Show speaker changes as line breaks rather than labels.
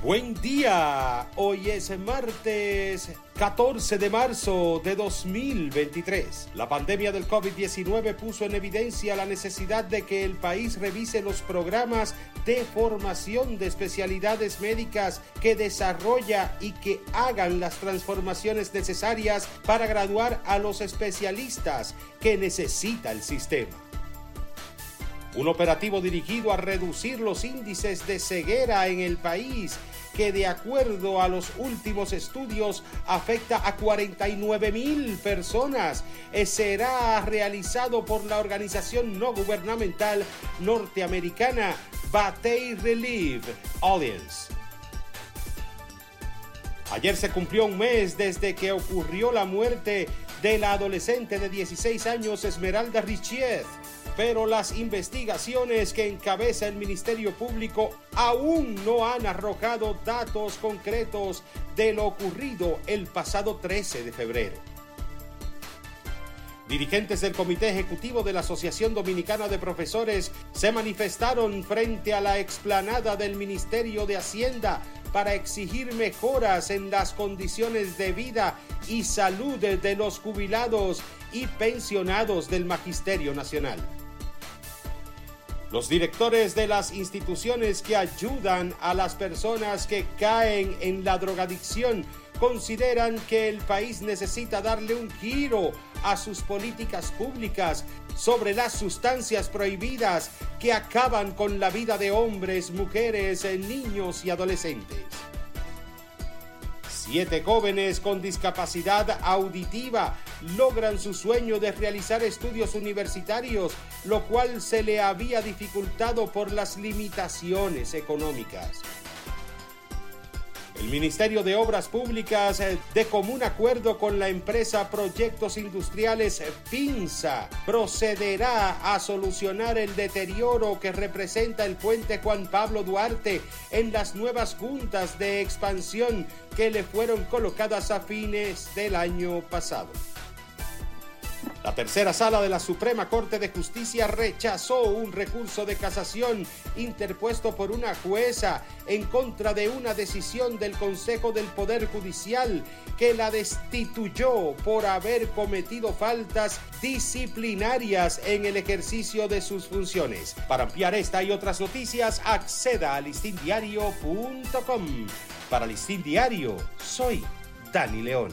Buen día, hoy es martes 14 de marzo de 2023. La pandemia del COVID-19 puso en evidencia la necesidad de que el país revise los programas de formación de especialidades médicas que desarrolla y que hagan las transformaciones necesarias para graduar a los especialistas que necesita el sistema. Un operativo dirigido a reducir los índices de ceguera en el país que de acuerdo a los últimos estudios afecta a 49 mil personas. Eh, será realizado por la organización no gubernamental norteamericana Batey Relief Alliance. Ayer se cumplió un mes desde que ocurrió la muerte de la adolescente de 16 años Esmeralda Richiet pero las investigaciones que encabeza el Ministerio Público aún no han arrojado datos concretos de lo ocurrido el pasado 13 de febrero. Dirigentes del Comité Ejecutivo de la Asociación Dominicana de Profesores se manifestaron frente a la explanada del Ministerio de Hacienda para exigir mejoras en las condiciones de vida y salud de los jubilados y pensionados del Magisterio Nacional. Los directores de las instituciones que ayudan a las personas que caen en la drogadicción consideran que el país necesita darle un giro a sus políticas públicas sobre las sustancias prohibidas que acaban con la vida de hombres, mujeres, niños y adolescentes. Siete jóvenes con discapacidad auditiva logran su sueño de realizar estudios universitarios, lo cual se le había dificultado por las limitaciones económicas. El Ministerio de Obras Públicas, eh, de común acuerdo con la empresa Proyectos Industriales PINSA, procederá a solucionar el deterioro que representa el puente Juan Pablo Duarte en las nuevas juntas de expansión que le fueron colocadas a fines del año pasado. La tercera sala de la Suprema Corte de Justicia rechazó un recurso de casación interpuesto por una jueza en contra de una decisión del Consejo del Poder Judicial que la destituyó por haber cometido faltas disciplinarias en el ejercicio de sus funciones. Para ampliar esta y otras noticias, acceda a listindiario.com. Para Listín Diario, soy Dani León.